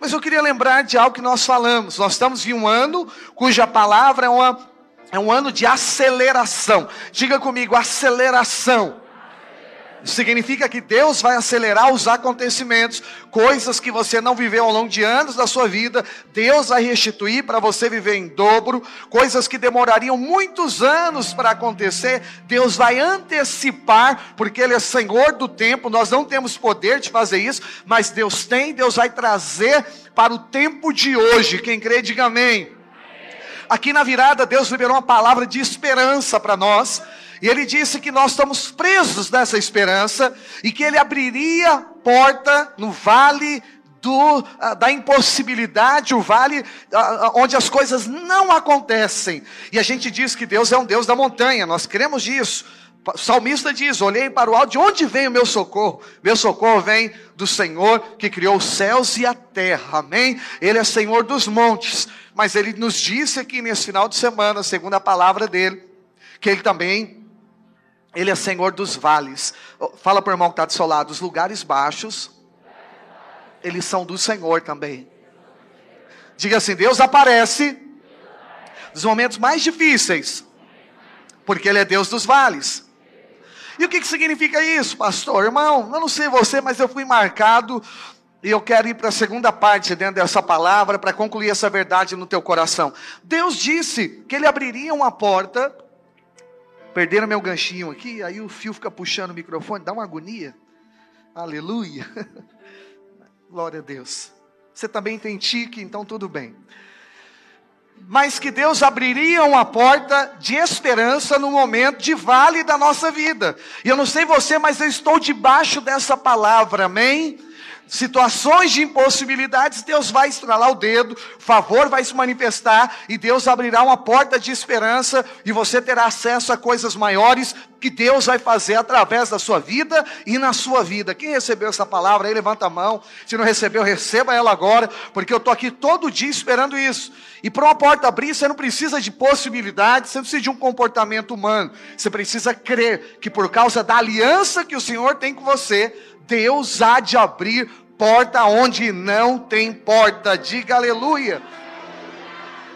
Mas eu queria lembrar de algo que nós falamos. Nós estamos em um ano cuja palavra é, uma, é um ano de aceleração. Diga comigo, aceleração significa que Deus vai acelerar os acontecimentos, coisas que você não viveu ao longo de anos da sua vida, Deus vai restituir para você viver em dobro, coisas que demorariam muitos anos para acontecer, Deus vai antecipar, porque Ele é Senhor do tempo, nós não temos poder de fazer isso, mas Deus tem, Deus vai trazer para o tempo de hoje. Quem crê, diga amém. Aqui na virada, Deus liberou uma palavra de esperança para nós. E ele disse que nós estamos presos nessa esperança e que ele abriria porta no vale do, uh, da impossibilidade, o vale uh, onde as coisas não acontecem. E a gente diz que Deus é um Deus da montanha, nós cremos nisso. O salmista diz: Olhei para o alto, de onde vem o meu socorro? Meu socorro vem do Senhor que criou os céus e a terra, amém? Ele é Senhor dos montes, mas ele nos disse aqui nesse final de semana, segundo a palavra dele, que ele também ele é Senhor dos vales. Fala para o irmão que está do seu lado: os lugares baixos, eles são do Senhor também. Diga assim: Deus aparece nos momentos mais difíceis, porque Ele é Deus dos vales. E o que, que significa isso, pastor? Irmão, eu não sei você, mas eu fui marcado e eu quero ir para a segunda parte dentro dessa palavra para concluir essa verdade no teu coração. Deus disse que Ele abriria uma porta Perderam meu ganchinho aqui, aí o fio fica puxando o microfone, dá uma agonia. Aleluia. Glória a Deus. Você também tem tique, então tudo bem. Mas que Deus abriria uma porta de esperança no momento de vale da nossa vida. E eu não sei você, mas eu estou debaixo dessa palavra, amém? Situações de impossibilidades, Deus vai estralar o dedo, favor vai se manifestar e Deus abrirá uma porta de esperança e você terá acesso a coisas maiores que Deus vai fazer através da sua vida e na sua vida. Quem recebeu essa palavra aí, levanta a mão. Se não recebeu, receba ela agora, porque eu estou aqui todo dia esperando isso. E para uma porta abrir, você não precisa de possibilidades, você não precisa de um comportamento humano. Você precisa crer que por causa da aliança que o Senhor tem com você, Deus há de abrir porta onde não tem porta. Diga aleluia.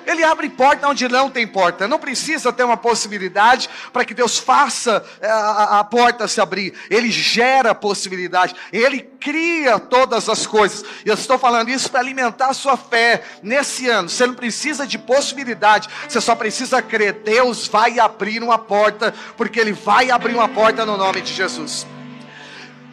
Ele abre porta onde não tem porta. Não precisa ter uma possibilidade para que Deus faça eh, a, a, porta se abrir. Ele gera possibilidade. Ele cria todas as coisas. E eu estou falando isso para alimentar a sua fé nesse ano. Você não precisa de possibilidade. Você só precisa crer. Deus vai abrir uma porta, porque Ele vai abrir uma porta no nome de Jesus.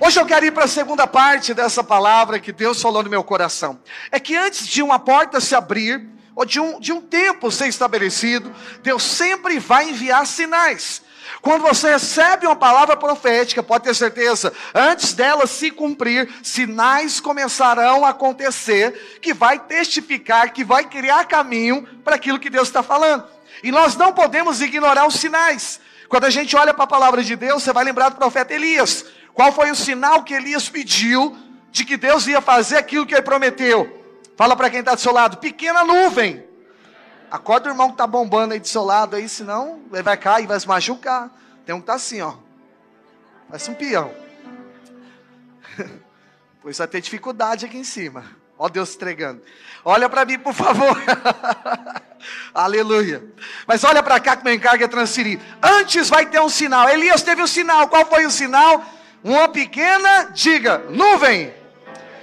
Hoje eu quero ir para a segunda parte dessa palavra que Deus falou no meu coração. É que antes de uma porta se abrir, ou de um, de um tempo ser estabelecido, Deus sempre vai enviar sinais. Quando você recebe uma palavra profética, pode ter certeza, antes dela se cumprir, sinais começarão a acontecer, que vai testificar, que vai criar caminho para aquilo que Deus está falando. E nós não podemos ignorar os sinais. Quando a gente olha para a palavra de Deus, você vai lembrar do profeta Elias. Qual foi o sinal que Elias pediu de que Deus ia fazer aquilo que ele prometeu? Fala para quem está do seu lado, pequena nuvem. Acorda o irmão que está bombando aí do seu lado aí, senão ele vai cair, vai se machucar. Tem um que está assim, ó. Parece um peão. pois vai ter dificuldade aqui em cima. Ó Deus entregando. Olha para mim, por favor. Aleluia. Mas olha para cá que meu encargo é transferir. Antes vai ter um sinal. Elias teve um sinal. Qual foi o sinal? Uma pequena, diga, nuvem.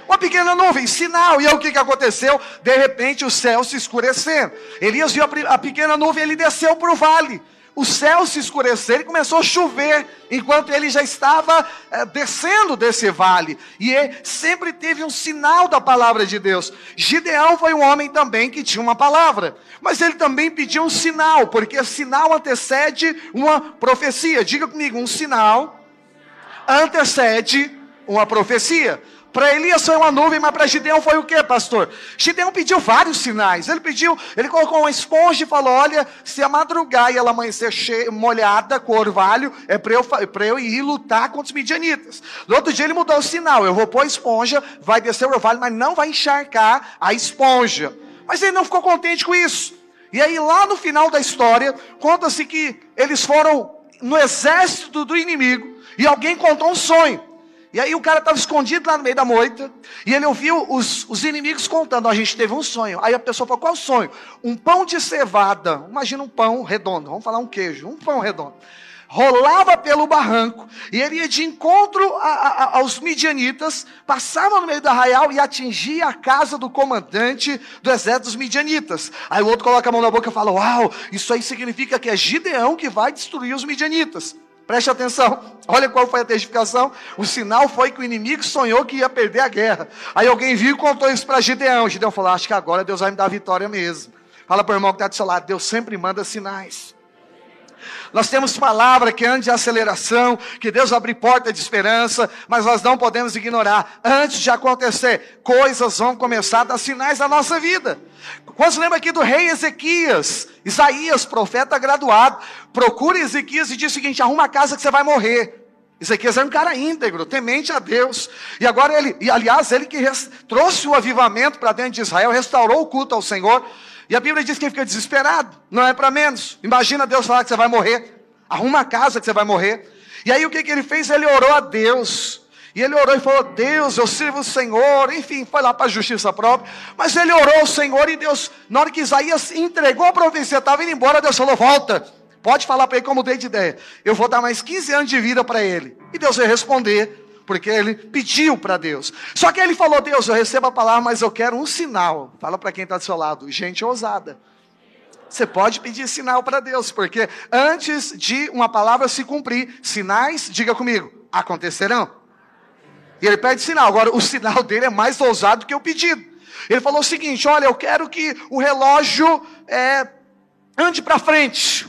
Uma pequena nuvem, sinal. E aí o que, que aconteceu? De repente o céu se escurecendo. Elias viu a, a pequena nuvem, ele desceu para o vale. O céu se escureceu e começou a chover, enquanto ele já estava é, descendo desse vale. E ele sempre teve um sinal da palavra de Deus. Gideão foi um homem também que tinha uma palavra, mas ele também pediu um sinal, porque sinal antecede uma profecia. Diga comigo, um sinal antecede uma profecia. Para Elias foi uma nuvem, mas para Gideão foi o que, pastor? Gideão pediu vários sinais. Ele pediu, ele colocou uma esponja e falou: Olha, se a madrugar e ela amanhecer cheia, molhada com orvalho, é para eu, eu ir lutar contra os midianitas. No outro dia ele mudou o sinal: Eu vou pôr a esponja, vai descer o orvalho, mas não vai encharcar a esponja. Mas ele não ficou contente com isso. E aí, lá no final da história, conta-se que eles foram no exército do inimigo e alguém contou um sonho. E aí o cara estava escondido lá no meio da moita, e ele ouviu os, os inimigos contando, a gente teve um sonho. Aí a pessoa falou, qual sonho? Um pão de cevada, imagina um pão redondo, vamos falar um queijo, um pão redondo. Rolava pelo barranco, e ele ia de encontro a, a, aos midianitas, passava no meio do arraial e atingia a casa do comandante do exército dos midianitas. Aí o outro coloca a mão na boca e fala, uau, isso aí significa que é Gideão que vai destruir os midianitas. Preste atenção, olha qual foi a testificação. O sinal foi que o inimigo sonhou que ia perder a guerra. Aí alguém viu e contou isso para Gideão. Gideão falou: Acho que agora Deus vai me dar a vitória mesmo. Fala para o irmão que está do seu lado: Deus sempre manda sinais. Nós temos palavra que antes de aceleração, que Deus abre porta de esperança, mas nós não podemos ignorar. Antes de acontecer, coisas vão começar a dar sinais na nossa vida. Quantos lembra aqui do rei Ezequias? Isaías, profeta graduado, procura Ezequias e diz o seguinte: arruma a casa que você vai morrer. Ezequias era um cara íntegro, temente a Deus. E agora ele, e aliás, ele que trouxe o avivamento para dentro de Israel, restaurou o culto ao Senhor. E a Bíblia diz que ele fica desesperado, não é para menos. Imagina Deus falar que você vai morrer, arruma a casa que você vai morrer. E aí o que, que ele fez? Ele orou a Deus. E ele orou e falou: Deus, eu sirvo o Senhor. Enfim, foi lá para a justiça própria. Mas ele orou ao Senhor e Deus, na hora que Isaías entregou a profecia, estava indo embora, Deus falou: Volta. Pode falar para ele como dei de ideia. Eu vou dar mais 15 anos de vida para ele. E Deus vai responder porque ele pediu para Deus. Só que ele falou: Deus, eu recebo a palavra, mas eu quero um sinal. Fala para quem está do seu lado, gente ousada. Você pode pedir sinal para Deus, porque antes de uma palavra se cumprir, sinais, diga comigo, acontecerão. E ele pede sinal. Agora, o sinal dele é mais ousado que o pedido. Ele falou o seguinte: Olha, eu quero que o relógio é, ande para frente,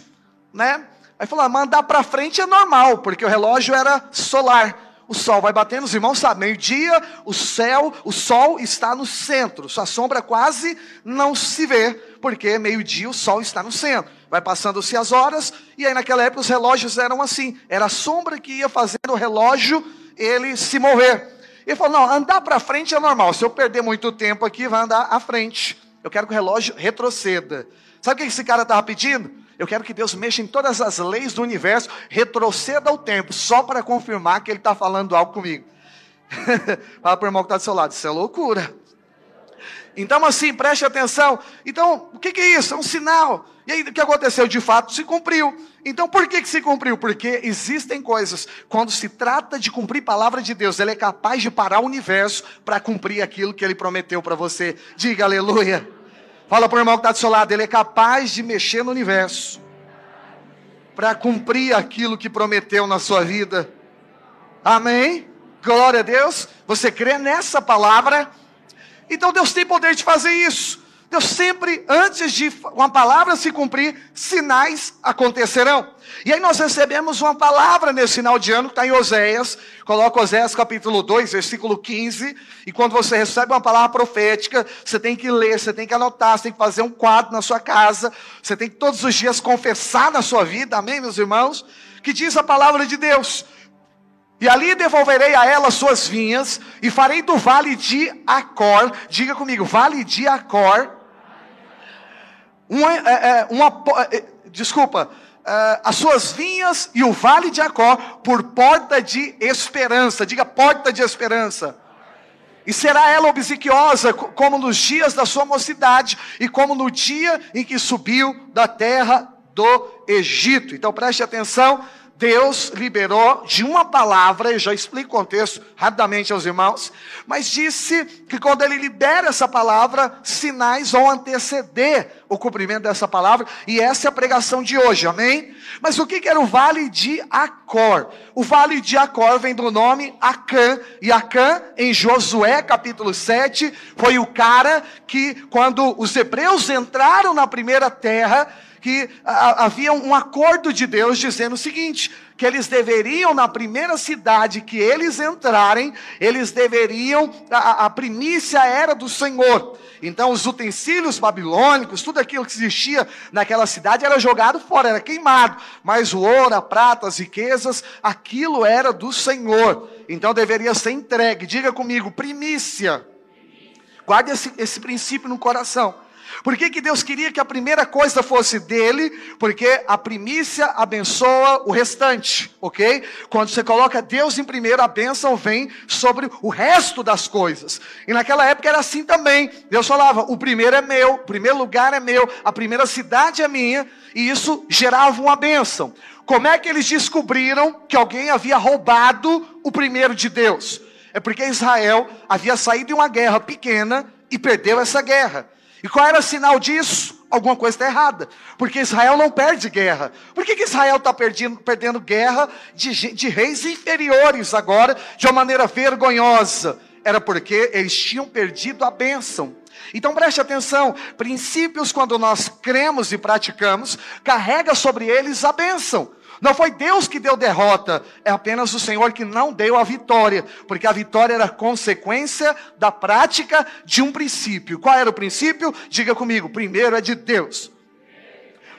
né? Aí falou: ah, Mandar para frente é normal, porque o relógio era solar o sol vai batendo, os irmãos sabem, meio-dia, o céu, o sol está no centro, sua sombra quase não se vê, porque meio-dia o sol está no centro. Vai passando-se as horas, e aí naquela época os relógios eram assim, era a sombra que ia fazendo o relógio ele se mover. Ele falou: não, andar para frente é normal, se eu perder muito tempo aqui, vai andar à frente. Eu quero que o relógio retroceda. Sabe o que esse cara estava pedindo? Eu quero que Deus mexa em todas as leis do universo, retroceda o tempo, só para confirmar que Ele está falando algo comigo. Fala para o irmão que está do seu lado, isso é loucura. Então, assim, preste atenção. Então, o que, que, é isso? É um sinal. E aí, o que aconteceu? De fato, se cumpriu. Então, por que, que se cumpriu? Porque existem coisas, quando se trata de cumprir palavra de Deus, Ele é capaz de parar o universo para cumprir aquilo que Ele prometeu para você. Diga aleluia. Fala para o irmão que está do seu lado, ele é capaz de mexer no universo para cumprir aquilo que prometeu na sua vida. Amém? Glória a Deus. Você crê nessa palavra? Então Deus tem poder de fazer isso. Deus sempre, antes de uma palavra se cumprir, sinais acontecerão. E aí nós recebemos uma palavra nesse final de ano, que está em Oséias. Coloca Oséias capítulo 2, versículo 15. E quando você recebe uma palavra profética, você tem que ler, você tem que anotar, você tem que fazer um quadro na sua casa. Você tem que todos os dias confessar na sua vida, amém, meus irmãos? Que diz a palavra de Deus. E ali devolverei a ela suas vinhas, e farei do vale de Acor, diga comigo, vale de Acor, uma, é, é, uma é, desculpa, as suas vinhas e o vale de Acó por porta de esperança. Diga porta de esperança. E será ela obsequiosa como nos dias da sua mocidade e como no dia em que subiu da terra do Egito. Então preste atenção, Deus liberou de uma palavra, eu já explico o contexto rapidamente aos irmãos, mas disse que quando ele libera essa palavra, sinais vão anteceder o cumprimento dessa palavra, e essa é a pregação de hoje, amém? Mas o que era o vale de Acor? O vale de Acor vem do nome Acã, e Acã, em Josué capítulo 7, foi o cara que, quando os hebreus entraram na primeira terra, que havia um acordo de Deus dizendo o seguinte: que eles deveriam, na primeira cidade que eles entrarem, eles deveriam, a, a primícia era do Senhor. Então, os utensílios babilônicos, tudo aquilo que existia naquela cidade era jogado fora, era queimado. Mas o ouro, a prata, as riquezas, aquilo era do Senhor. Então, deveria ser entregue. Diga comigo, primícia. Guarde esse, esse princípio no coração. Por que, que Deus queria que a primeira coisa fosse dele? Porque a primícia abençoa o restante, ok? Quando você coloca Deus em primeiro, a bênção vem sobre o resto das coisas. E naquela época era assim também. Deus falava: o primeiro é meu, o primeiro lugar é meu, a primeira cidade é minha, e isso gerava uma bênção. Como é que eles descobriram que alguém havia roubado o primeiro de Deus? É porque Israel havia saído de uma guerra pequena e perdeu essa guerra. E qual era o sinal disso? Alguma coisa está errada. Porque Israel não perde guerra. Por que, que Israel está perdendo guerra de, de reis inferiores agora, de uma maneira vergonhosa? Era porque eles tinham perdido a bênção. Então preste atenção: princípios, quando nós cremos e praticamos, carrega sobre eles a bênção. Não foi Deus que deu derrota, é apenas o Senhor que não deu a vitória, porque a vitória era consequência da prática de um princípio. Qual era o princípio? Diga comigo: primeiro é de Deus.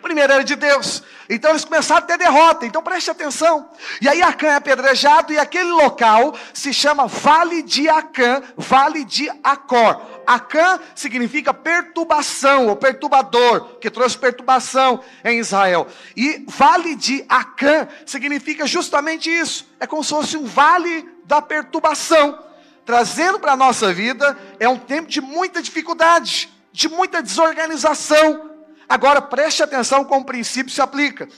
Primeiro era de Deus. Então eles começaram a ter derrota. Então preste atenção. E aí Acã é apedrejado e aquele local se chama Vale de Acã, Vale de Acor. Acã significa perturbação ou perturbador, que trouxe perturbação em Israel. E Vale de Acã significa justamente isso. É como se fosse um vale da perturbação. Trazendo para a nossa vida é um tempo de muita dificuldade, de muita desorganização Agora preste atenção como o princípio se aplica.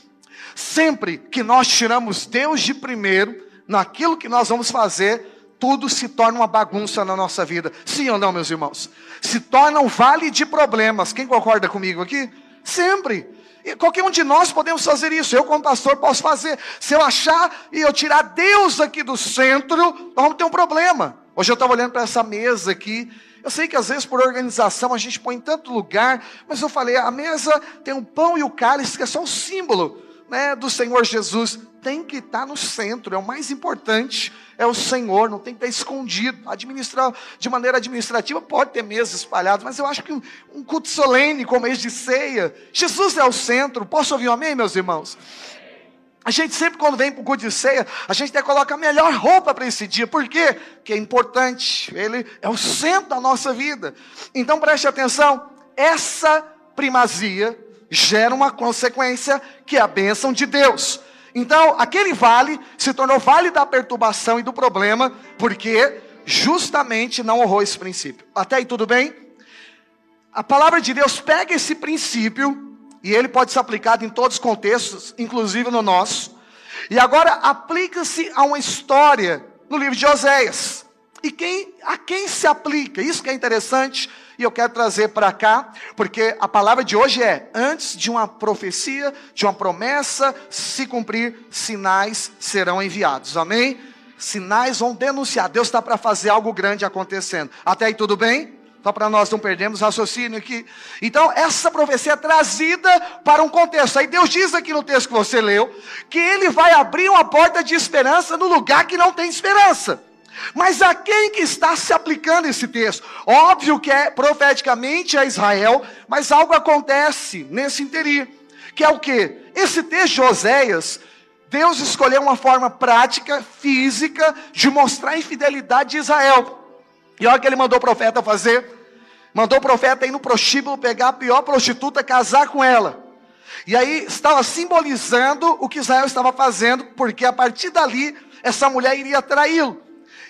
Sempre que nós tiramos Deus de primeiro, naquilo que nós vamos fazer, tudo se torna uma bagunça na nossa vida. Sim ou não, meus irmãos? Se torna um vale de problemas. Quem concorda comigo aqui? Sempre. E qualquer um de nós podemos fazer isso. Eu, como pastor, posso fazer. Se eu achar e eu tirar Deus aqui do centro, nós vamos ter um problema. Hoje eu estava olhando para essa mesa aqui eu sei que às vezes por organização a gente põe em tanto lugar, mas eu falei, a mesa tem o pão e o cálice, que é só um símbolo né, do Senhor Jesus. Tem que estar no centro, é o mais importante, é o Senhor, não tem que estar escondido. Administrar de maneira administrativa pode ter mesas espalhadas, mas eu acho que um, um culto solene, como mês de ceia, Jesus é o centro. Posso ouvir um amém, meus irmãos? A gente sempre, quando vem para o culto de ceia, a gente até coloca a melhor roupa para esse dia. Por quê? Porque é importante. Ele é o centro da nossa vida. Então preste atenção. Essa primazia gera uma consequência que é a bênção de Deus. Então, aquele vale se tornou vale da perturbação e do problema, porque justamente não honrou esse princípio. Até aí tudo bem? A palavra de Deus pega esse princípio e ele pode ser aplicado em todos os contextos, inclusive no nosso. E agora aplica-se a uma história no livro de Oséias. E quem, a quem se aplica? Isso que é interessante e eu quero trazer para cá, porque a palavra de hoje é: antes de uma profecia, de uma promessa se cumprir, sinais serão enviados. Amém? Sinais vão denunciar. Deus está para fazer algo grande acontecendo. Até aí tudo bem? Só para nós não perdermos raciocínio aqui. Então, essa profecia é trazida para um contexto. Aí Deus diz aqui no texto que você leu, que Ele vai abrir uma porta de esperança no lugar que não tem esperança. Mas a quem que está se aplicando esse texto? Óbvio que é profeticamente a Israel, mas algo acontece nesse interim. Que é o que? Esse texto de Oséias, Deus escolheu uma forma prática, física, de mostrar a infidelidade de Israel. E olha o que ele mandou o profeta fazer. Mandou o profeta ir no prostíbulo pegar a pior prostituta, casar com ela. E aí estava simbolizando o que Israel estava fazendo, porque a partir dali essa mulher iria traí-lo.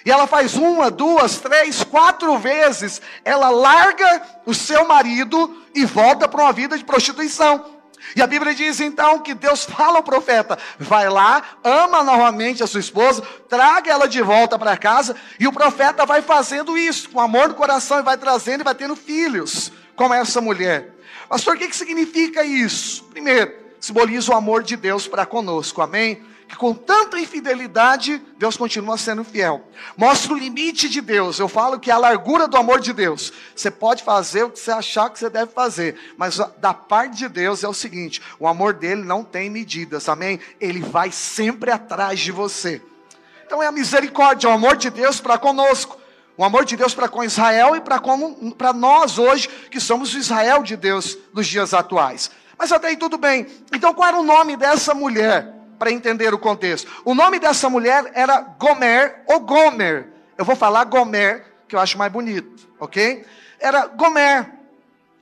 E ela faz uma, duas, três, quatro vezes. Ela larga o seu marido e volta para uma vida de prostituição. E a Bíblia diz então que Deus fala ao profeta: vai lá, ama novamente a sua esposa, traga ela de volta para casa, e o profeta vai fazendo isso, com amor no coração, e vai trazendo e vai tendo filhos, como essa mulher. Pastor, o que, que significa isso? Primeiro, simboliza o amor de Deus para conosco, amém? que com tanta infidelidade, Deus continua sendo fiel. Mostra o limite de Deus. Eu falo que é a largura do amor de Deus. Você pode fazer o que você achar que você deve fazer, mas da parte de Deus é o seguinte: o amor dele não tem medidas, amém? Ele vai sempre atrás de você. Então é a misericórdia, o amor de Deus para conosco. O amor de Deus para com Israel e para nós hoje, que somos o Israel de Deus nos dias atuais. Mas até aí tudo bem. Então qual era o nome dessa mulher? para entender o contexto. O nome dessa mulher era Gomer ou Gomer. Eu vou falar Gomer, que eu acho mais bonito, ok? Era Gomer.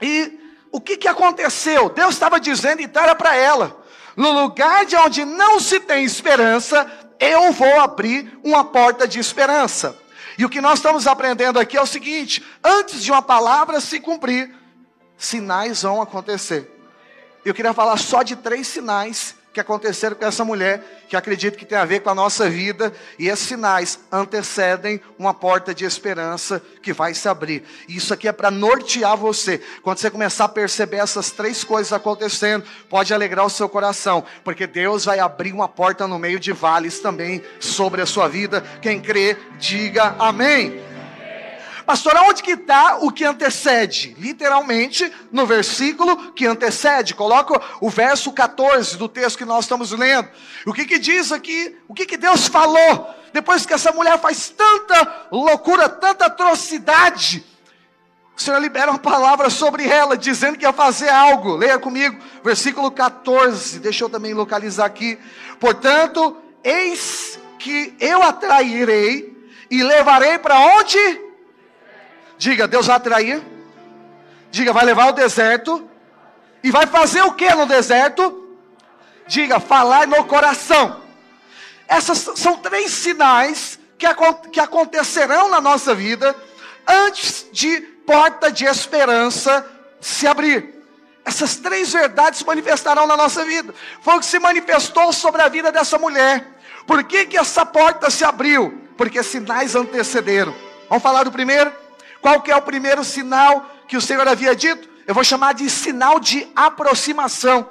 E o que, que aconteceu? Deus estava dizendo então era para ela: no lugar de onde não se tem esperança, eu vou abrir uma porta de esperança. E o que nós estamos aprendendo aqui é o seguinte: antes de uma palavra se cumprir, sinais vão acontecer. Eu queria falar só de três sinais que aconteceram com essa mulher, que acredito que tem a ver com a nossa vida, e esses sinais antecedem uma porta de esperança que vai se abrir. E isso aqui é para nortear você. Quando você começar a perceber essas três coisas acontecendo, pode alegrar o seu coração, porque Deus vai abrir uma porta no meio de vales também sobre a sua vida. Quem crê, diga amém. Pastor, aonde que está o que antecede? Literalmente, no versículo que antecede. Coloca o verso 14 do texto que nós estamos lendo. O que que diz aqui? O que que Deus falou? Depois que essa mulher faz tanta loucura, tanta atrocidade, o Senhor libera uma palavra sobre ela, dizendo que ia fazer algo. Leia comigo, versículo 14. Deixa eu também localizar aqui. Portanto, eis que eu atrairei e levarei para onde? Diga, Deus vai atrair. Diga, vai levar ao deserto. E vai fazer o que no deserto? Diga, falar no coração. Essas são três sinais que, que acontecerão na nossa vida antes de porta de esperança se abrir. Essas três verdades se manifestarão na nossa vida. Foi o que se manifestou sobre a vida dessa mulher. Por que, que essa porta se abriu? Porque sinais antecederam. Vamos falar do primeiro? Qual que é o primeiro sinal que o Senhor havia dito? Eu vou chamar de sinal de aproximação.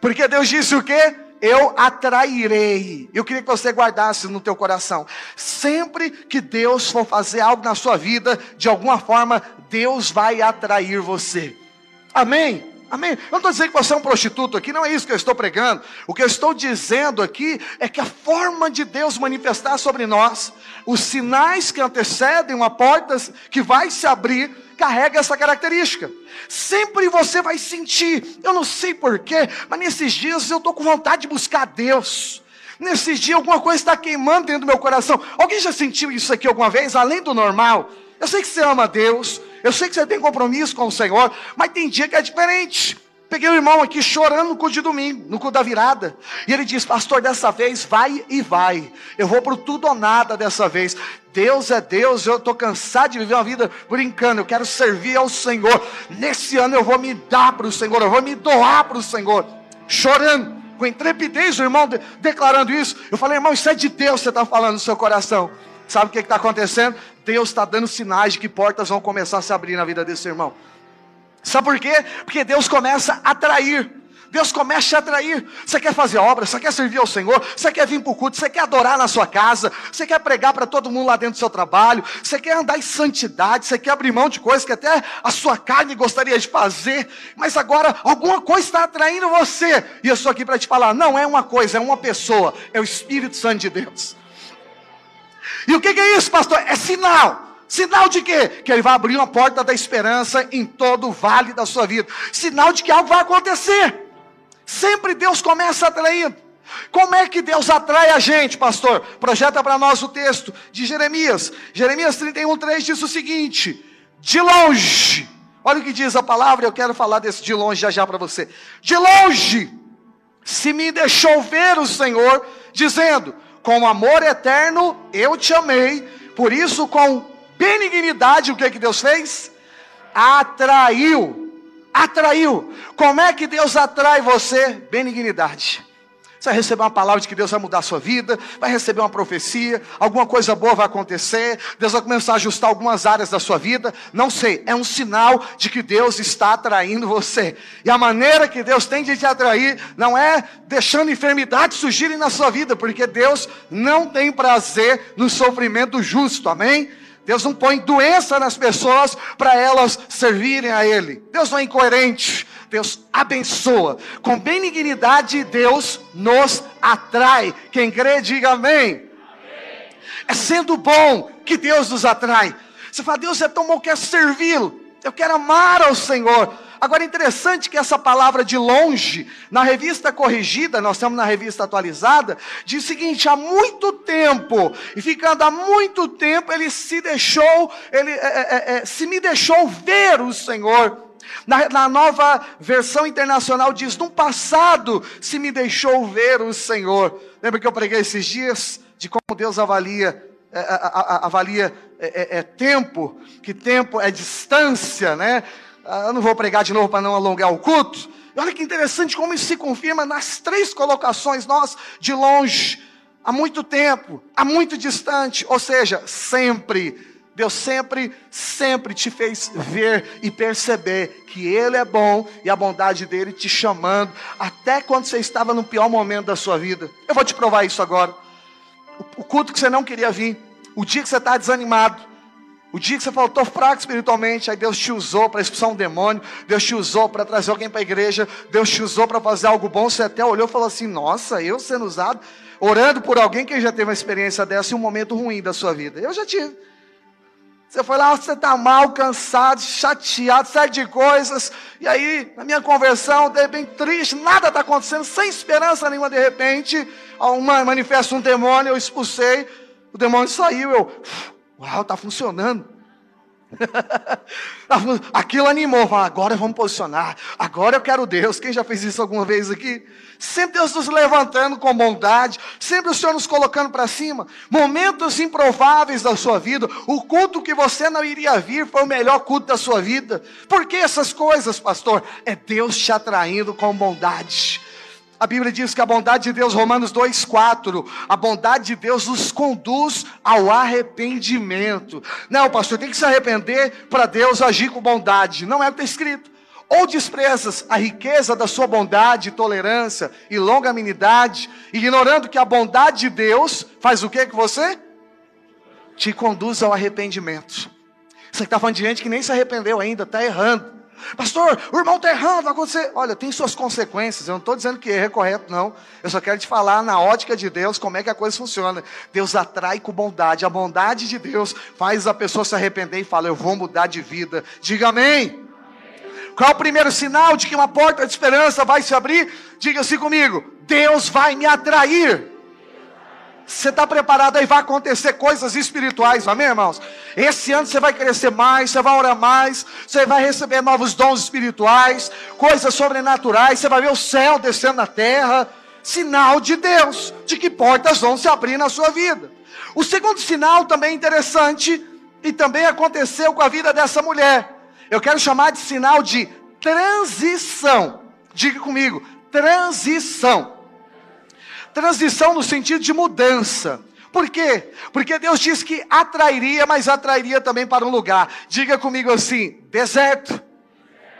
Porque Deus disse o quê? Eu atrairei. Eu queria que você guardasse no teu coração. Sempre que Deus for fazer algo na sua vida, de alguma forma, Deus vai atrair você. Amém? Amém? Eu não estou dizendo que você é um prostituto aqui, não é isso que eu estou pregando. O que eu estou dizendo aqui é que a forma de Deus manifestar sobre nós, os sinais que antecedem uma porta que vai se abrir, carrega essa característica. Sempre você vai sentir, eu não sei porquê, mas nesses dias eu estou com vontade de buscar Deus. Nesses dias alguma coisa está queimando dentro do meu coração. Alguém já sentiu isso aqui alguma vez, além do normal? Eu sei que você ama Deus, eu sei que você tem compromisso com o Senhor, mas tem dia que é diferente. Peguei o irmão aqui chorando no culto de domingo, no culto da virada. E ele diz: Pastor, dessa vez vai e vai. Eu vou para tudo ou nada dessa vez. Deus é Deus, eu estou cansado de viver uma vida brincando. Eu quero servir ao Senhor. Nesse ano eu vou me dar para o Senhor, eu vou me doar para o Senhor. Chorando, com intrepidez, o irmão de, declarando isso. Eu falei, irmão, isso é de Deus que você está falando no seu coração. Sabe o que está acontecendo? Deus está dando sinais de que portas vão começar a se abrir na vida desse irmão. Sabe por quê? Porque Deus começa a atrair. Deus começa a atrair. Você quer fazer obra, você quer servir ao Senhor, você quer vir para o culto, você quer adorar na sua casa, você quer pregar para todo mundo lá dentro do seu trabalho, você quer andar em santidade, você quer abrir mão de coisas que até a sua carne gostaria de fazer, mas agora alguma coisa está atraindo você. E eu estou aqui para te falar: não é uma coisa, é uma pessoa, é o Espírito Santo de Deus. E o que é isso, pastor? É sinal. Sinal de quê? Que ele vai abrir uma porta da esperança em todo o vale da sua vida. Sinal de que algo vai acontecer. Sempre Deus começa atraindo. Como é que Deus atrai a gente, pastor? Projeta para nós o texto de Jeremias. Jeremias 31, 3 diz o seguinte: De longe, olha o que diz a palavra, eu quero falar desse de longe já já para você. De longe, se me deixou ver o Senhor, dizendo: com amor eterno eu te amei, por isso com benignidade o que que Deus fez? Atraiu. Atraiu. Como é que Deus atrai você? Benignidade. Você vai receber uma palavra de que Deus vai mudar a sua vida, vai receber uma profecia, alguma coisa boa vai acontecer, Deus vai começar a ajustar algumas áreas da sua vida. Não sei, é um sinal de que Deus está atraindo você. E a maneira que Deus tem de te atrair não é deixando enfermidades surgirem na sua vida, porque Deus não tem prazer no sofrimento justo, amém? Deus não põe doença nas pessoas para elas servirem a Ele. Deus não é incoerente. Deus abençoa. Com benignidade, Deus nos atrai. Quem crê, diga amém. amém. É sendo bom que Deus nos atrai. Você fala, Deus é tão bom, eu quero servi-lo. Eu quero amar ao Senhor. Agora, interessante que essa palavra de longe, na revista corrigida, nós estamos na revista atualizada, diz o seguinte: há muito tempo, e ficando há muito tempo, ele se deixou, ele é, é, é, se me deixou ver o Senhor. Na, na, nova versão internacional diz: No passado se me deixou ver o Senhor. Lembra que eu preguei esses dias de como Deus avalia, é, avalia é, é, é, tempo, que tempo é distância, né? Ah, eu não vou pregar de novo para não alongar o culto. E olha que interessante como isso se confirma nas três colocações, nós de longe, há muito tempo, há muito distante, ou seja, sempre Deus sempre, sempre te fez ver e perceber que Ele é bom e a bondade dele te chamando, até quando você estava no pior momento da sua vida. Eu vou te provar isso agora. O culto que você não queria vir, o dia que você está desanimado, o dia que você faltou fraco espiritualmente, aí Deus te usou para expulsar um demônio, Deus te usou para trazer alguém para a igreja, Deus te usou para fazer algo bom, você até olhou e falou assim: Nossa, eu sendo usado, orando por alguém que já teve uma experiência dessa em um momento ruim da sua vida. Eu já tive. Você foi lá, você está mal, cansado, chateado, série de coisas. E aí, na minha conversão, de repente, triste, nada está acontecendo, sem esperança nenhuma, de repente, uma, manifesta um demônio, eu expulsei, o demônio saiu, eu, uau, está funcionando. Aquilo animou, agora vamos posicionar, agora eu quero Deus. Quem já fez isso alguma vez aqui? Sempre Deus nos levantando com bondade, sempre o Senhor nos colocando para cima. Momentos improváveis da sua vida, o culto que você não iria vir foi o melhor culto da sua vida. Por que essas coisas, pastor? É Deus te atraindo com bondade. A Bíblia diz que a bondade de Deus, Romanos 2,4, a bondade de Deus nos conduz ao arrependimento. Não, pastor, tem que se arrepender para Deus agir com bondade. Não é o que está escrito. Ou desprezas a riqueza da sua bondade, tolerância e longanimidade, ignorando que a bondade de Deus faz o que com você? Te conduz ao arrependimento. Você está falando de gente que nem se arrependeu ainda, está errando. Pastor, o irmão está errando, vai acontecer. Olha, tem suas consequências. Eu não estou dizendo que é correto, não. Eu só quero te falar na ótica de Deus como é que a coisa funciona. Deus atrai com bondade. A bondade de Deus faz a pessoa se arrepender e fala: Eu vou mudar de vida. Diga amém. Qual é o primeiro sinal de que uma porta de esperança vai se abrir? Diga assim comigo: Deus vai me atrair. Você está preparado aí? Vai acontecer coisas espirituais, amém, irmãos? Esse ano você vai crescer mais, você vai orar mais, você vai receber novos dons espirituais, coisas sobrenaturais, você vai ver o céu descendo na terra. Sinal de Deus, de que portas vão se abrir na sua vida. O segundo sinal também interessante, e também aconteceu com a vida dessa mulher. Eu quero chamar de sinal de transição. Diga comigo, transição. Transição no sentido de mudança. Por quê? Porque Deus diz que atrairia, mas atrairia também para um lugar. Diga comigo assim: deserto.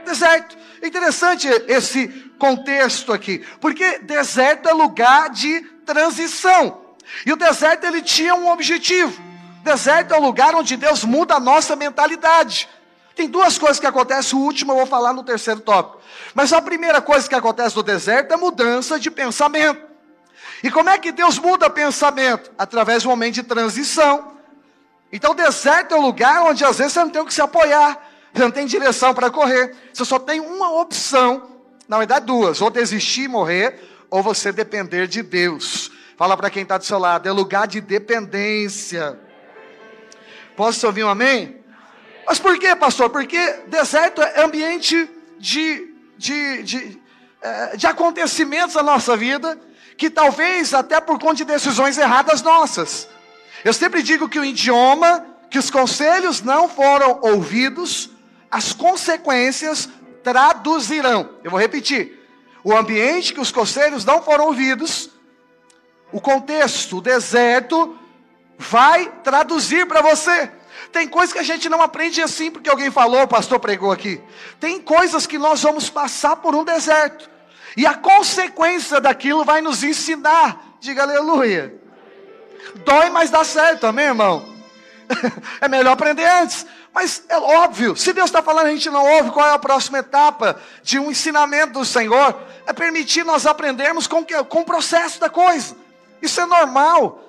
Deserto. Interessante esse contexto aqui, porque deserto é lugar de transição. E o deserto ele tinha um objetivo. Deserto é o lugar onde Deus muda a nossa mentalidade. Tem duas coisas que acontecem, o último eu vou falar no terceiro tópico. Mas a primeira coisa que acontece no deserto é mudança de pensamento. E como é que Deus muda pensamento? Através de um momento de transição. Então, deserto é um lugar onde às vezes você não tem o que se apoiar, você não tem direção para correr, você só tem uma opção, na verdade, duas: ou desistir e morrer, ou você depender de Deus. Fala para quem está do seu lado, é lugar de dependência. Posso ouvir um amém? Mas por quê, pastor? Porque deserto é ambiente de, de, de, eh, de acontecimentos da nossa vida que talvez até por conta de decisões erradas nossas. Eu sempre digo que o idioma, que os conselhos não foram ouvidos, as consequências traduzirão. Eu vou repetir. O ambiente que os conselhos não foram ouvidos, o contexto, o deserto, vai traduzir para você. Tem coisas que a gente não aprende assim porque alguém falou, o pastor pregou aqui. Tem coisas que nós vamos passar por um deserto. E a consequência daquilo vai nos ensinar. Diga aleluia. Dói, mas dá certo, amém, irmão? é melhor aprender antes. Mas é óbvio, se Deus está falando, a gente não ouve qual é a próxima etapa de um ensinamento do Senhor, é permitir nós aprendermos com, com o processo da coisa. Isso é normal.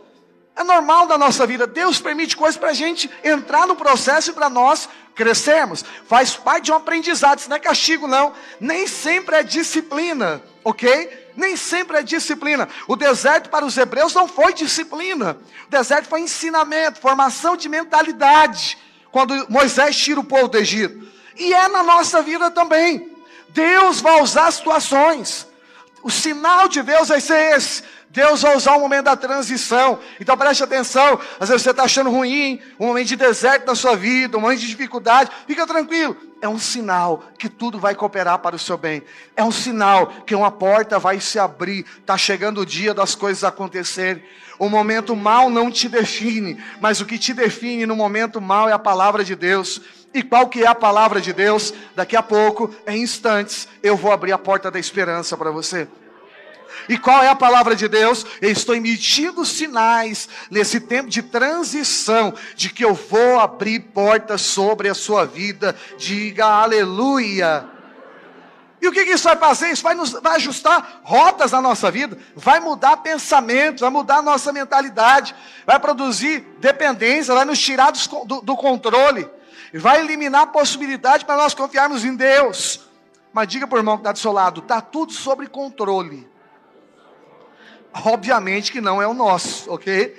É normal da nossa vida. Deus permite coisas para a gente entrar no processo e para nós crescermos. Faz parte de um aprendizado. Isso não é castigo, não. Nem sempre é disciplina, ok? Nem sempre é disciplina. O deserto para os hebreus não foi disciplina. O deserto foi ensinamento, formação de mentalidade. Quando Moisés tira o povo do Egito. E é na nossa vida também. Deus vai usar situações. O sinal de Deus vai ser esse. Deus vai usar o momento da transição. Então preste atenção. Às vezes você está achando ruim, um momento de deserto na sua vida, um momento de dificuldade. Fica tranquilo. É um sinal que tudo vai cooperar para o seu bem. É um sinal que uma porta vai se abrir. Está chegando o dia das coisas acontecerem. O momento mal não te define, mas o que te define no momento mal é a palavra de Deus. E qual que é a palavra de Deus? Daqui a pouco, em instantes, eu vou abrir a porta da esperança para você. E qual é a palavra de Deus? Eu estou emitindo sinais nesse tempo de transição de que eu vou abrir portas sobre a sua vida. Diga aleluia. E o que, isso vai fazer? Isso vai, nos, vai ajustar rotas na nossa vida, vai mudar pensamentos, vai mudar a nossa mentalidade, vai produzir dependência, vai nos tirar do, do, controle, vai eliminar a possibilidade para nós confiarmos em Deus. Mas diga para o irmão que está do seu lado: está tudo sob controle. Obviamente que não é o nosso, ok?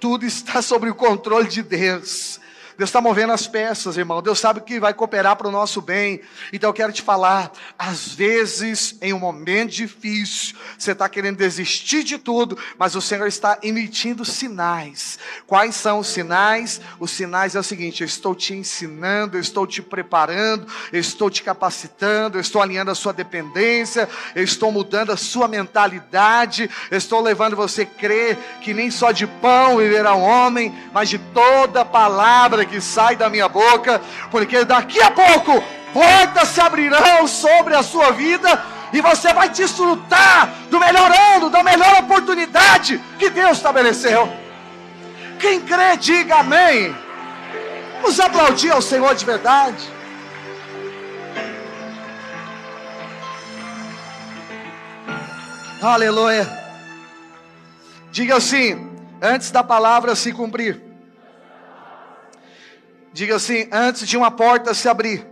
Tudo está sob o controle de Deus. Deus está movendo as peças, irmão. Deus sabe que vai cooperar para o nosso bem. Então eu quero te falar: às vezes, em um momento difícil, você está querendo desistir de tudo, mas o Senhor está emitindo sinais. Quais são os sinais? Os sinais é o seguinte: eu estou te ensinando, eu estou te preparando, eu estou te capacitando, eu estou alinhando a sua dependência, eu estou mudando a sua mentalidade, eu estou levando você a crer que nem só de pão viverá um homem, mas de toda palavra palavra que sai da minha boca, porque daqui a pouco portas se abrirão sobre a sua vida e você vai desfrutar do melhor ano, da melhor oportunidade que Deus estabeleceu. Quem crê, diga amém. Vamos aplaudir ao Senhor de verdade. Aleluia. Diga assim, antes da palavra se cumprir. Diga assim: antes de uma porta se abrir,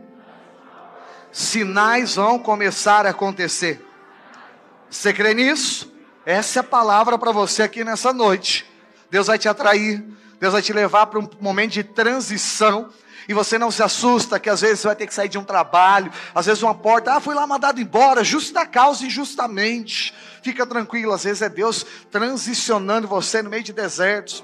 sinais vão começar a acontecer. Você crê nisso? Essa é a palavra para você aqui nessa noite. Deus vai te atrair, Deus vai te levar para um momento de transição. E você não se assusta que às vezes você vai ter que sair de um trabalho, às vezes uma porta, ah, fui lá mandado embora, justa causa injustamente. Fica tranquilo, às vezes é Deus transicionando você no meio de desertos.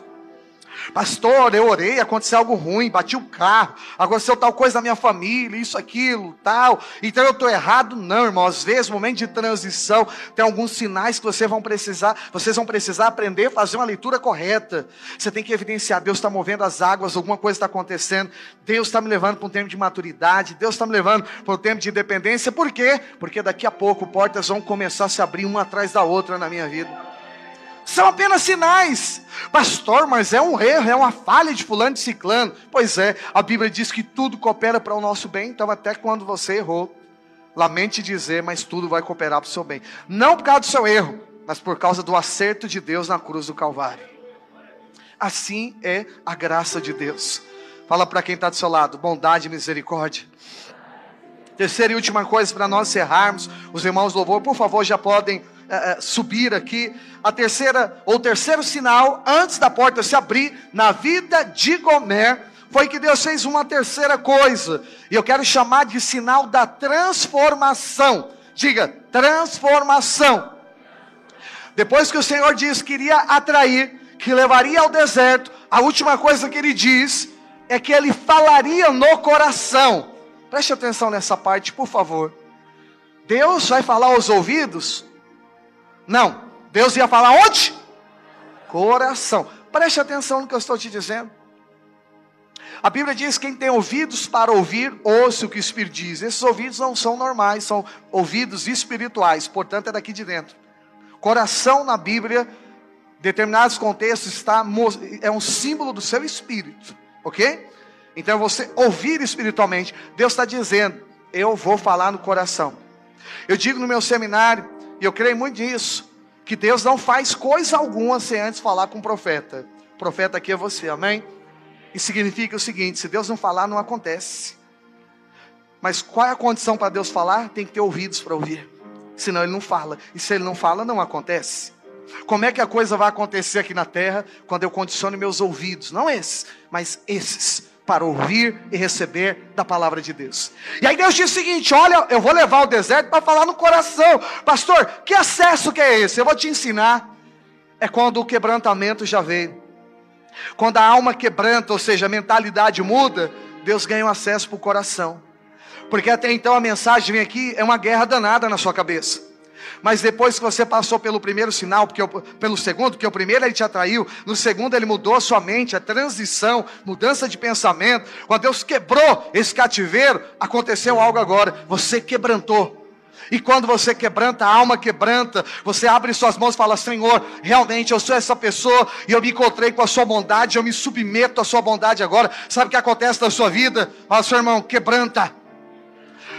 Pastor, eu orei, aconteceu algo ruim, bati o carro, aconteceu tal coisa na minha família, isso, aquilo, tal. Então eu estou errado? Não, irmão. Às vezes, momento de transição, tem alguns sinais que vocês vão precisar, vocês vão precisar aprender a fazer uma leitura correta. Você tem que evidenciar, Deus está movendo as águas, alguma coisa está acontecendo, Deus está me levando para um tempo de maturidade, Deus está me levando para um tempo de independência. Por quê? Porque daqui a pouco portas vão começar a se abrir uma atrás da outra na minha vida. São apenas sinais. Pastor, mas é um erro, é uma falha de fulano de ciclano. Pois é, a Bíblia diz que tudo coopera para o nosso bem, então até quando você errou, lamente dizer, mas tudo vai cooperar para o seu bem. Não por causa do seu erro, mas por causa do acerto de Deus na cruz do Calvário. Assim é a graça de Deus. Fala para quem está do seu lado, bondade e misericórdia. Terceira e última coisa para nós encerrarmos, os irmãos louvor, por favor, já podem uh, subir aqui. A terceira, ou terceiro sinal, antes da porta se abrir, na vida de Gomer, foi que Deus fez uma terceira coisa. E eu quero chamar de sinal da transformação. Diga, transformação. Depois que o Senhor disse que iria atrair, que levaria ao deserto, a última coisa que ele diz é que ele falaria no coração. Preste atenção nessa parte, por favor. Deus vai falar aos ouvidos não. Deus ia falar onde? Coração. Preste atenção no que eu estou te dizendo. A Bíblia diz: quem tem ouvidos para ouvir, ouça o que o Espírito diz. Esses ouvidos não são normais, são ouvidos espirituais, portanto, é daqui de dentro. Coração na Bíblia, determinados contextos, está, é um símbolo do seu espírito, ok? Então, você ouvir espiritualmente, Deus está dizendo: eu vou falar no coração. Eu digo no meu seminário, e eu creio muito nisso, que Deus não faz coisa alguma sem antes falar com o profeta. O profeta aqui é você, amém? E significa o seguinte: se Deus não falar, não acontece. Mas qual é a condição para Deus falar? Tem que ter ouvidos para ouvir. Senão ele não fala. E se ele não fala, não acontece. Como é que a coisa vai acontecer aqui na terra quando eu condiciono meus ouvidos? Não esses, mas esses para ouvir e receber da palavra de Deus. E aí Deus diz o seguinte: olha, eu vou levar o deserto para falar no coração. Pastor, que acesso que é esse? Eu vou te ensinar. É quando o quebrantamento já veio. Quando a alma quebranta, ou seja, a mentalidade muda, Deus ganha um acesso para o coração. Porque até então a mensagem vem aqui, é uma guerra danada na sua cabeça. Mas depois que você passou pelo primeiro sinal, porque pelo segundo, porque o primeiro ele te atraiu, no segundo ele mudou sua mente, a transição, mudança de pensamento. Quando Deus quebrou esse cativeiro, aconteceu algo agora. Você quebrantou. E quando você quebranta, a alma quebranta, você abre suas mãos e fala: Senhor, realmente eu sou essa pessoa e eu me encontrei com a sua bondade, eu me submeto à sua bondade agora. Sabe o que acontece na sua vida? Fala, seu irmão, quebranta.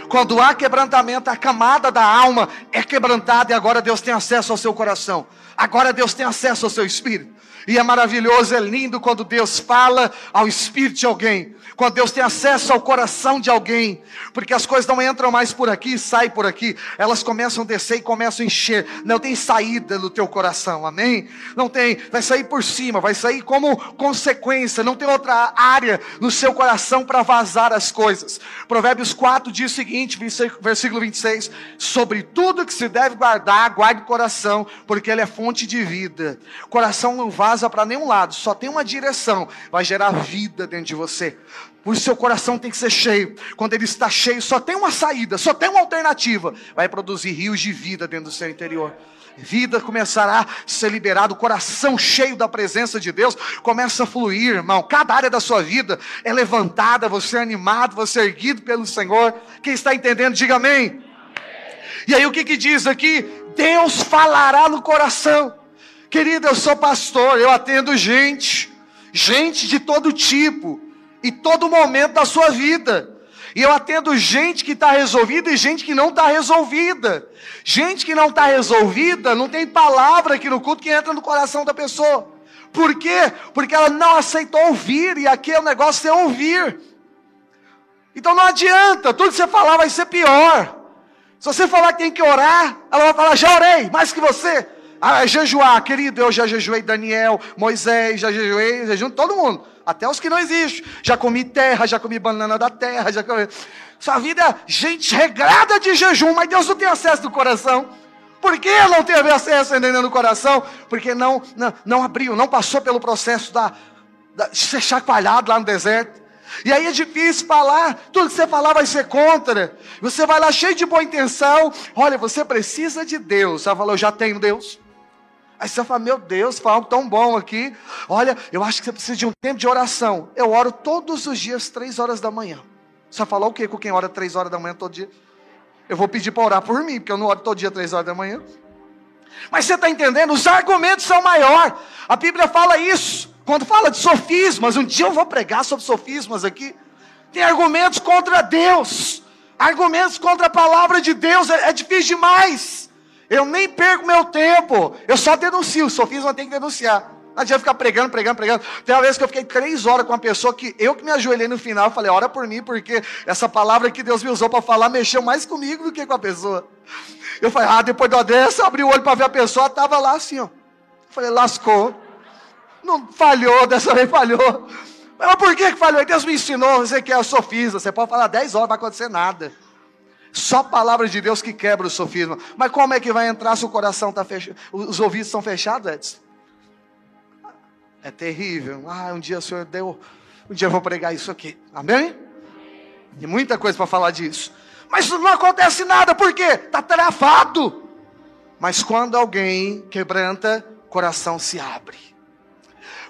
Quando há quebrantamento, a camada da alma é quebrantada e agora Deus tem acesso ao seu coração. Agora Deus tem acesso ao seu espírito. E é maravilhoso, é lindo quando Deus fala ao espírito de alguém quando Deus tem acesso ao coração de alguém, porque as coisas não entram mais por aqui e saem por aqui, elas começam a descer e começam a encher, não tem saída no teu coração, amém? Não tem, vai sair por cima, vai sair como consequência, não tem outra área no seu coração para vazar as coisas. Provérbios 4 diz o seguinte, versículo 26, sobre tudo que se deve guardar, guarde o coração, porque ele é fonte de vida. Coração não vaza para nenhum lado, só tem uma direção, vai gerar vida dentro de você. O seu coração tem que ser cheio. Quando ele está cheio, só tem uma saída, só tem uma alternativa. Vai produzir rios de vida dentro do seu interior. Vida começará a ser liberada, o coração cheio da presença de Deus começa a fluir, irmão. Cada área da sua vida é levantada, você é animado, você é erguido pelo Senhor. Quem está entendendo, diga amém. E aí o que, que diz aqui? Deus falará no coração. Querido, eu sou pastor, eu atendo gente, gente de todo tipo e todo momento da sua vida. E eu atendo gente que está resolvida e gente que não está resolvida. Gente que não está resolvida, não tem palavra aqui no culto que entra no coração da pessoa. Por quê? Porque ela não aceitou ouvir, e aqui é o negócio é ouvir. Então não adianta, tudo que você falar vai ser pior. Se você falar que tem que orar, ela vai falar, já orei, mais que você. Ah, é jejuar, querido, eu já jejuei Daniel, Moisés, já jejuei, jejum todo mundo. Até os que não existem. Já comi terra, já comi banana da terra, já comi. Sua vida é gente regrada de jejum, mas Deus não tem acesso do coração. Por que não teve acesso ainda no coração? Porque não, não, não abriu, não passou pelo processo da, da, de ser chacoalhado lá no deserto. E aí é difícil falar, tudo que você falar vai ser contra. Você vai lá cheio de boa intenção. Olha, você precisa de Deus. Você falou, eu já tenho Deus. Aí você fala, meu Deus, foi algo tão bom aqui. Olha, eu acho que você precisa de um tempo de oração. Eu oro todos os dias, três horas da manhã. Você falou o quê com quem ora três horas da manhã todo dia? Eu vou pedir para orar por mim, porque eu não oro todo dia, três horas da manhã. Mas você está entendendo? Os argumentos são maior. A Bíblia fala isso. Quando fala de sofismas, um dia eu vou pregar sobre sofismas aqui. Tem argumentos contra Deus, argumentos contra a palavra de Deus. É, é difícil demais. Eu nem perco meu tempo. Eu só denuncio. O sofisma tem que denunciar. Não adianta ficar pregando, pregando, pregando. Tem uma vez que eu fiquei três horas com uma pessoa que eu que me ajoelhei no final, falei, ora por mim, porque essa palavra que Deus me usou para falar mexeu mais comigo do que com a pessoa. Eu falei, ah, depois da dessa, abri o olho para ver a pessoa, estava lá assim, ó. Eu falei, lascou. Não falhou, dessa vez falhou. Mas por que, que falhou? Deus me ensinou, você que é sofisma, você pode falar dez horas, não vai acontecer nada. Só a palavra de Deus que quebra o sofisma. Mas como é que vai entrar se o coração está fechado? Os ouvidos estão fechados, Edson? É terrível. Ah, um dia o Senhor deu. Um dia eu vou pregar isso aqui. Amém? Tem muita coisa para falar disso. Mas não acontece nada, por quê? Está travado. Mas quando alguém quebranta, o coração se abre.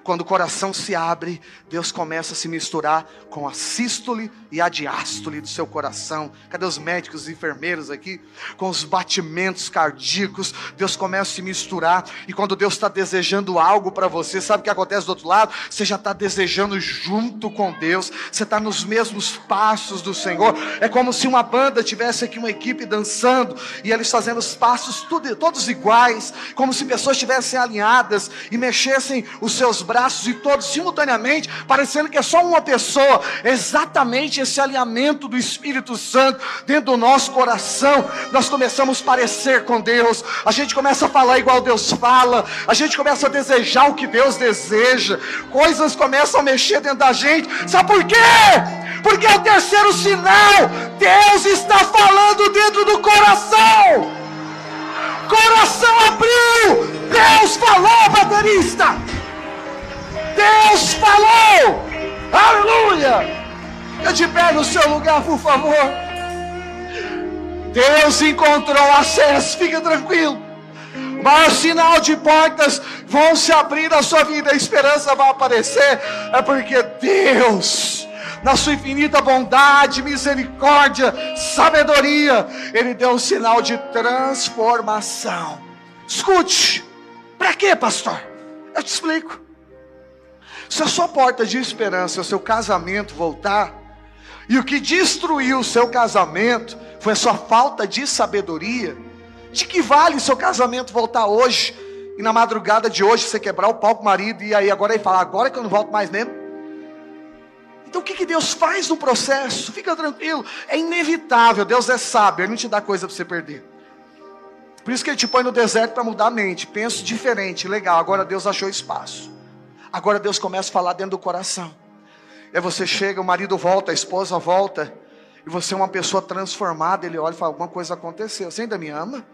Quando o coração se abre, Deus começa a se misturar com a sístole e a diástole do seu coração. Cadê os médicos e enfermeiros aqui? Com os batimentos cardíacos, Deus começa a se misturar. E quando Deus está desejando algo para você, sabe o que acontece do outro lado? Você já está desejando junto com Deus, você está nos mesmos passos do Senhor. É como se uma banda tivesse aqui uma equipe dançando e eles fazendo os passos tudo, todos iguais, como se pessoas estivessem alinhadas e mexessem os seus braços braços e todos simultaneamente, parecendo que é só uma pessoa. Exatamente esse alinhamento do Espírito Santo dentro do nosso coração. Nós começamos a parecer com Deus, a gente começa a falar igual Deus fala, a gente começa a desejar o que Deus deseja, coisas começam a mexer dentro da gente. Sabe por quê? Porque é o terceiro sinal. Deus está falando dentro do coração. Coração abriu. Deus falou, baterista. Deus falou. Aleluia. Eu te pego no seu lugar, por favor. Deus encontrou acesso, fica tranquilo. O maior sinal de portas vão se abrir na sua vida, a esperança vai aparecer, é porque Deus na sua infinita bondade, misericórdia, sabedoria, Ele deu um sinal de transformação. Escute, para quê, pastor? Eu te explico. Se a sua porta de esperança, o seu casamento voltar, e o que destruiu o seu casamento foi a sua falta de sabedoria, de que vale seu casamento voltar hoje, e na madrugada de hoje você quebrar o pau com o marido, e aí agora ele fala, agora que eu não volto mais mesmo? Então o que, que Deus faz no processo? Fica tranquilo, é inevitável, Deus é sábio, Ele não te dá coisa para você perder. Por isso que Ele te põe no deserto para mudar a mente. Penso diferente, legal, agora Deus achou espaço. Agora Deus começa a falar dentro do coração. Aí você chega, o marido volta, a esposa volta, e você é uma pessoa transformada, ele olha e fala, alguma coisa aconteceu, você ainda me ama?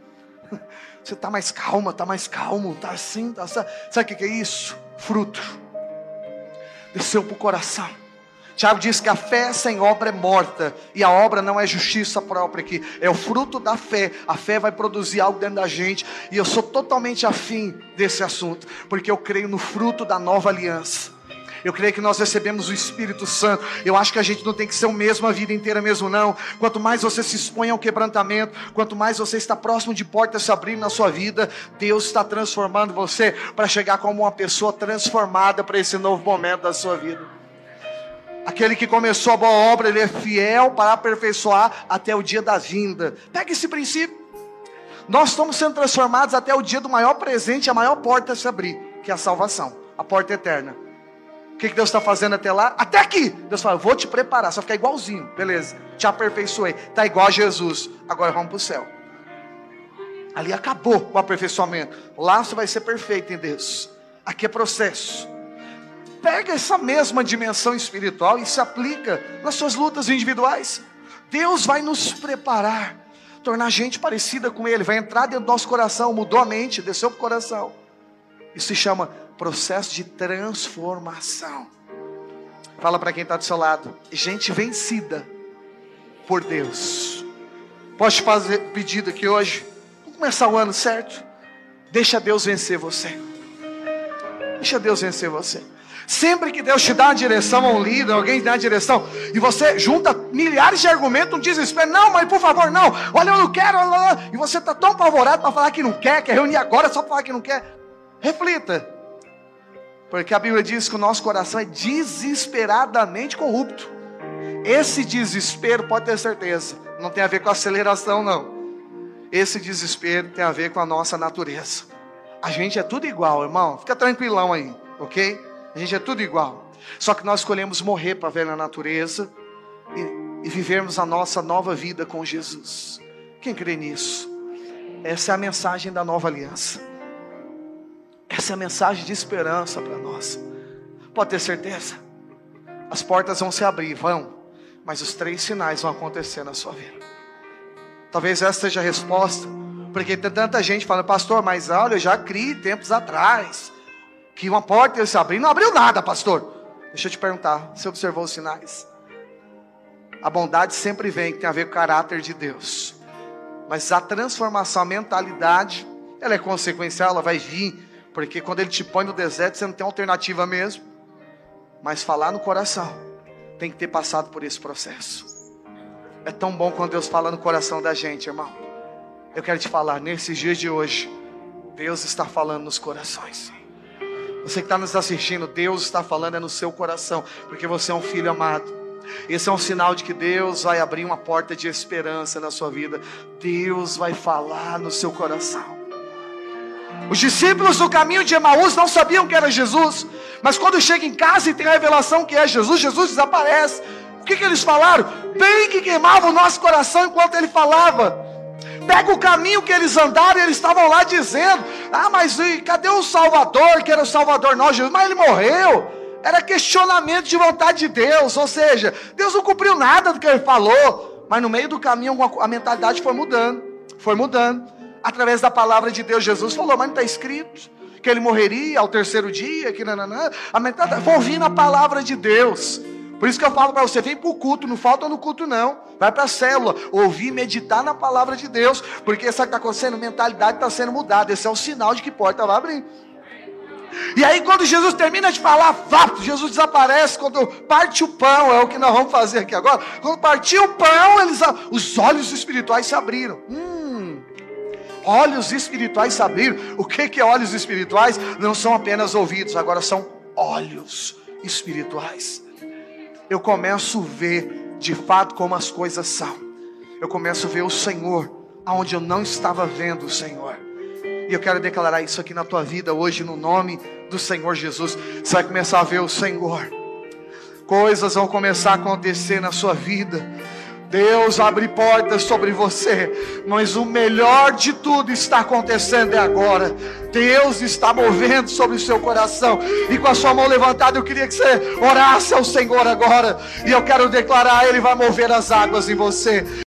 Você está mais calma, está mais calmo, está assim, está assim. Sabe o que é isso? Fruto. Desceu para o coração. Tiago diz que a fé sem obra é morta, e a obra não é justiça própria aqui, é o fruto da fé. A fé vai produzir algo dentro da gente, e eu sou totalmente afim desse assunto, porque eu creio no fruto da nova aliança. Eu creio que nós recebemos o Espírito Santo. Eu acho que a gente não tem que ser o mesmo a vida inteira mesmo não. Quanto mais você se expõe ao quebrantamento, quanto mais você está próximo de portas se abrindo na sua vida, Deus está transformando você para chegar como uma pessoa transformada para esse novo momento da sua vida. Aquele que começou a boa obra, ele é fiel para aperfeiçoar até o dia da vinda. Pega esse princípio. Nós estamos sendo transformados até o dia do maior presente, a maior porta a se abrir, que é a salvação, a porta eterna. O que, que Deus está fazendo até lá? Até aqui. Deus fala, vou te preparar, só ficar igualzinho. Beleza, te aperfeiçoei. Está igual a Jesus. Agora vamos para o céu. Ali acabou o aperfeiçoamento. Lá você vai ser perfeito em Deus. Aqui é processo pega essa mesma dimensão espiritual e se aplica nas suas lutas individuais. Deus vai nos preparar, tornar a gente parecida com Ele, vai entrar dentro do nosso coração, mudou a mente, desceu para o coração. Isso se chama processo de transformação. Fala para quem está do seu lado, gente vencida por Deus. Posso te fazer pedido aqui hoje? Vamos começar o ano certo? Deixa Deus vencer você. Deixa Deus vencer você. Sempre que Deus te dá uma direção a um líder, alguém te dá uma direção, e você junta milhares de argumentos, um desespero, não, mas por favor, não, olha, eu não quero, e você está tão apavorado para falar que não quer, quer reunir agora só para falar que não quer. Reflita, porque a Bíblia diz que o nosso coração é desesperadamente corrupto. Esse desespero, pode ter certeza, não tem a ver com aceleração, não. Esse desespero tem a ver com a nossa natureza. A gente é tudo igual, irmão, fica tranquilão aí, ok? A gente é tudo igual. Só que nós escolhemos morrer para ver na natureza e, e vivermos a nossa nova vida com Jesus. Quem crê nisso? Essa é a mensagem da nova aliança. Essa é a mensagem de esperança para nós. Pode ter certeza. As portas vão se abrir, vão. Mas os três sinais vão acontecer na sua vida. Talvez essa seja a resposta. Porque tem tanta gente falando, pastor, mas olha, eu já criei tempos atrás que uma porta ia se abrir. Não abriu nada, pastor. Deixa eu te perguntar, você observou os sinais? A bondade sempre vem, que tem a ver com o caráter de Deus. Mas a transformação, a mentalidade, ela é consequencial, ela vai vir. Porque quando ele te põe no deserto, você não tem alternativa mesmo. Mas falar no coração, tem que ter passado por esse processo. É tão bom quando Deus fala no coração da gente, irmão. Eu quero te falar, nesses dias de hoje, Deus está falando nos corações. Você que está nos assistindo, Deus está falando é no seu coração, porque você é um filho amado. Esse é um sinal de que Deus vai abrir uma porta de esperança na sua vida. Deus vai falar no seu coração. Os discípulos do caminho de Emaús não sabiam que era Jesus, mas quando chega em casa e tem a revelação que é Jesus, Jesus desaparece. O que, que eles falaram? Bem que queimava o nosso coração enquanto ele falava. Pega o caminho que eles andaram e eles estavam lá dizendo: Ah, mas e, cadê o Salvador, que era o Salvador nós, Jesus? Mas ele morreu. Era questionamento de vontade de Deus, ou seja, Deus não cumpriu nada do que ele falou, mas no meio do caminho a mentalidade foi mudando, foi mudando. Através da palavra de Deus, Jesus falou, mas não está escrito que ele morreria ao terceiro dia, que nananã. A mentalidade, foi ouvindo a palavra de Deus. Por isso que eu falo para você, vem para o culto, não falta no culto não. Vai para a célula, ouvir, meditar na palavra de Deus. Porque isso que está acontecendo, mentalidade está sendo mudada. Esse é o sinal de que porta vai abrir. E aí, quando Jesus termina de falar, fato, Jesus desaparece. Quando parte o pão, é o que nós vamos fazer aqui agora. Quando partiu o pão, eles, os olhos espirituais se abriram. Hum, olhos espirituais se abriram. O que, que é olhos espirituais? Não são apenas ouvidos, agora são olhos espirituais eu começo a ver de fato como as coisas são. Eu começo a ver o Senhor aonde eu não estava vendo o Senhor. E eu quero declarar isso aqui na tua vida hoje, no nome do Senhor Jesus. Você vai começar a ver o Senhor. Coisas vão começar a acontecer na sua vida Deus abre portas sobre você, mas o melhor de tudo está acontecendo é agora. Deus está movendo sobre o seu coração, e com a sua mão levantada, eu queria que você orasse ao Senhor agora, e eu quero declarar: Ele vai mover as águas em você.